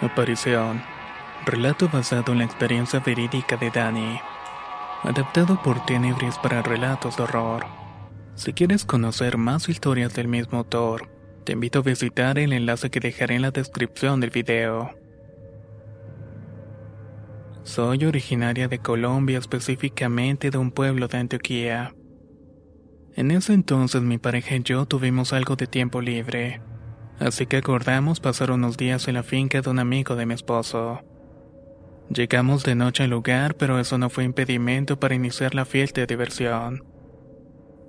Aparición. Relato basado en la experiencia verídica de Danny. Adaptado por Tenebris para relatos de horror. Si quieres conocer más historias del mismo autor, te invito a visitar el enlace que dejaré en la descripción del video. Soy originaria de Colombia, específicamente de un pueblo de Antioquía. En ese entonces mi pareja y yo tuvimos algo de tiempo libre así que acordamos pasar unos días en la finca de un amigo de mi esposo. Llegamos de noche al lugar, pero eso no fue impedimento para iniciar la fiesta de diversión.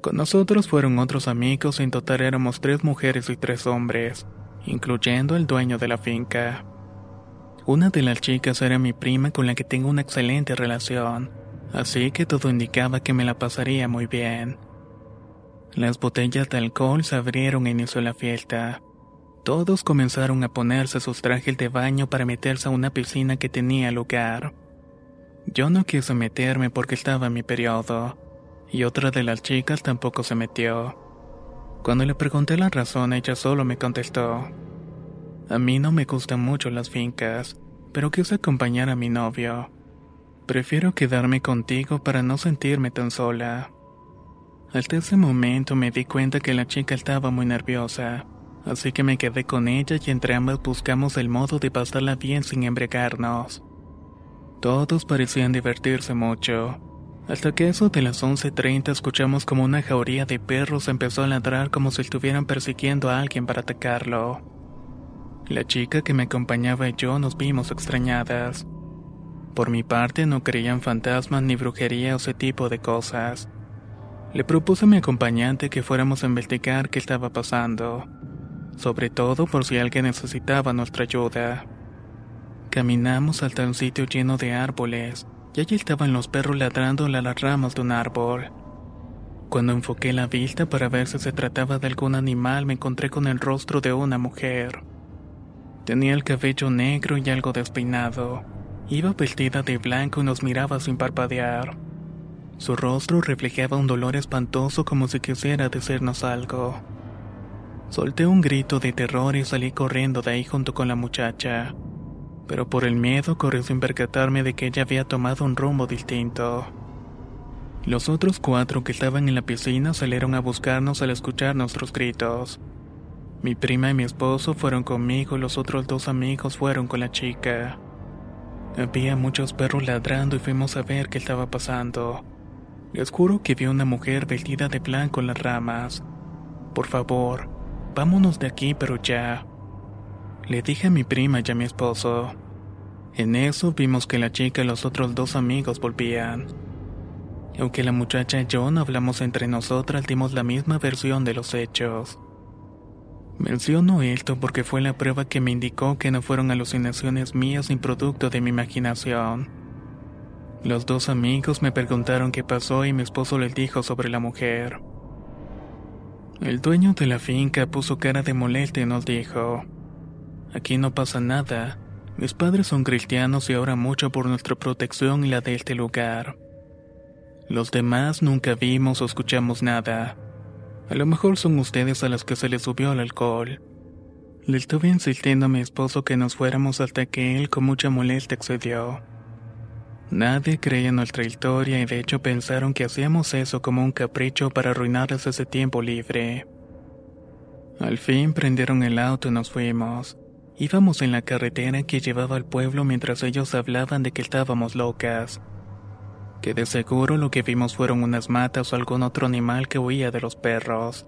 Con nosotros fueron otros amigos en total éramos tres mujeres y tres hombres, incluyendo el dueño de la finca. Una de las chicas era mi prima con la que tengo una excelente relación, así que todo indicaba que me la pasaría muy bien. Las botellas de alcohol se abrieron e inició la fiesta. Todos comenzaron a ponerse sus trajes de baño para meterse a una piscina que tenía lugar. Yo no quise meterme porque estaba en mi periodo, y otra de las chicas tampoco se metió. Cuando le pregunté la razón, ella solo me contestó. A mí no me gustan mucho las fincas, pero quise acompañar a mi novio. Prefiero quedarme contigo para no sentirme tan sola. Hasta ese momento me di cuenta que la chica estaba muy nerviosa así que me quedé con ella y entre ambas buscamos el modo de pasarla bien sin embriagarnos. Todos parecían divertirse mucho, hasta que eso de las 11.30 escuchamos como una jauría de perros empezó a ladrar como si estuvieran persiguiendo a alguien para atacarlo. La chica que me acompañaba y yo nos vimos extrañadas. Por mi parte no creía en fantasmas ni brujería o ese tipo de cosas. Le propuse a mi acompañante que fuéramos a investigar qué estaba pasando sobre todo por si alguien necesitaba nuestra ayuda. Caminamos hasta un sitio lleno de árboles, y allí estaban los perros ladrando a las ramas de un árbol. Cuando enfoqué la vista para ver si se trataba de algún animal, me encontré con el rostro de una mujer. Tenía el cabello negro y algo despeinado. Iba vestida de blanco y nos miraba sin parpadear. Su rostro reflejaba un dolor espantoso como si quisiera decirnos algo. Solté un grito de terror y salí corriendo de ahí junto con la muchacha. Pero por el miedo corrí sin percatarme de que ella había tomado un rumbo distinto. Los otros cuatro que estaban en la piscina salieron a buscarnos al escuchar nuestros gritos. Mi prima y mi esposo fueron conmigo y los otros dos amigos fueron con la chica. Había muchos perros ladrando y fuimos a ver qué estaba pasando. Les juro que vi una mujer vestida de blanco en las ramas. Por favor, Vámonos de aquí, pero ya. Le dije a mi prima y a mi esposo. En eso vimos que la chica y los otros dos amigos volvían. Aunque la muchacha y yo no hablamos entre nosotras, dimos la misma versión de los hechos. Menciono esto porque fue la prueba que me indicó que no fueron alucinaciones mías ni producto de mi imaginación. Los dos amigos me preguntaron qué pasó y mi esposo les dijo sobre la mujer. El dueño de la finca puso cara de molestia y nos dijo, Aquí no pasa nada. Mis padres son cristianos y ahora mucho por nuestra protección y la de este lugar. Los demás nunca vimos o escuchamos nada. A lo mejor son ustedes a los que se les subió el alcohol. Le estuve insistiendo a mi esposo que nos fuéramos hasta que él con mucha molestia accedió. Nadie creía en nuestra historia y de hecho pensaron que hacíamos eso como un capricho para arruinarles ese tiempo libre. Al fin prendieron el auto y nos fuimos, Íbamos en la carretera que llevaba al pueblo mientras ellos hablaban de que estábamos locas. Que de seguro lo que vimos fueron unas matas o algún otro animal que huía de los perros.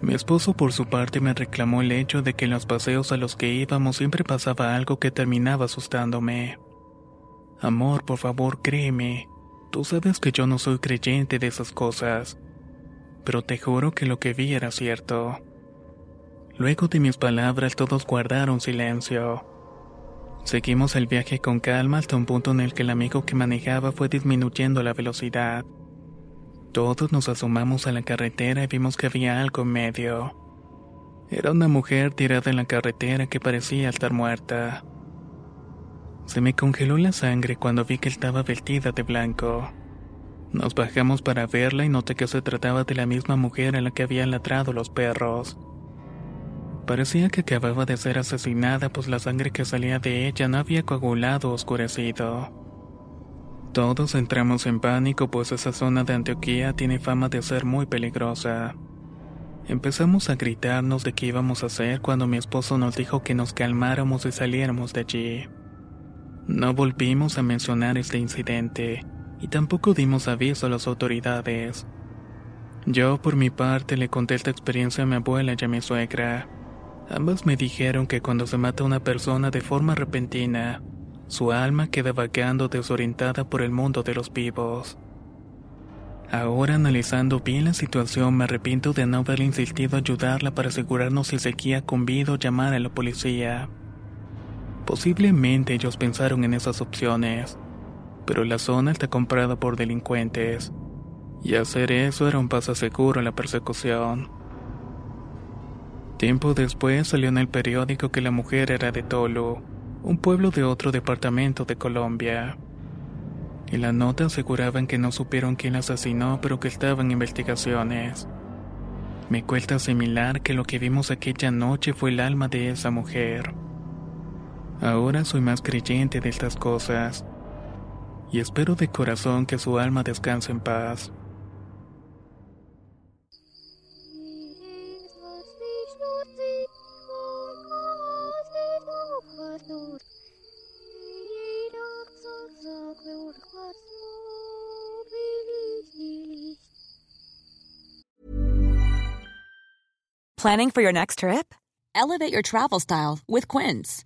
Mi esposo por su parte me reclamó el hecho de que en los paseos a los que íbamos siempre pasaba algo que terminaba asustándome. Amor, por favor, créeme. Tú sabes que yo no soy creyente de esas cosas. Pero te juro que lo que vi era cierto. Luego de mis palabras todos guardaron silencio. Seguimos el viaje con calma hasta un punto en el que el amigo que manejaba fue disminuyendo la velocidad. Todos nos asomamos a la carretera y vimos que había algo en medio. Era una mujer tirada en la carretera que parecía estar muerta. Se me congeló la sangre cuando vi que estaba vestida de blanco. Nos bajamos para verla y noté que se trataba de la misma mujer a la que habían ladrado los perros. Parecía que acababa de ser asesinada pues la sangre que salía de ella no había coagulado o oscurecido. Todos entramos en pánico pues esa zona de Antioquía tiene fama de ser muy peligrosa. Empezamos a gritarnos de qué íbamos a hacer cuando mi esposo nos dijo que nos calmáramos y saliéramos de allí. No volvimos a mencionar este incidente y tampoco dimos aviso a las autoridades. Yo por mi parte le conté esta experiencia a mi abuela y a mi suegra. Ambas me dijeron que cuando se mata a una persona de forma repentina, su alma queda vagando desorientada por el mundo de los vivos. Ahora analizando bien la situación me arrepiento de no haber insistido a ayudarla para asegurarnos si seguía con vida o llamar a la policía. Posiblemente ellos pensaron en esas opciones, pero la zona está comprada por delincuentes, y hacer eso era un paso seguro en la persecución. Tiempo después salió en el periódico que la mujer era de Tolo, un pueblo de otro departamento de Colombia. En la nota aseguraban que no supieron quién la asesinó, pero que estaban investigaciones. Me cuesta similar que lo que vimos aquella noche fue el alma de esa mujer. Ahora soy más creyente de estas cosas y espero de corazón que su alma descanse en paz. Planning for your next trip? Elevate your travel style with Quince.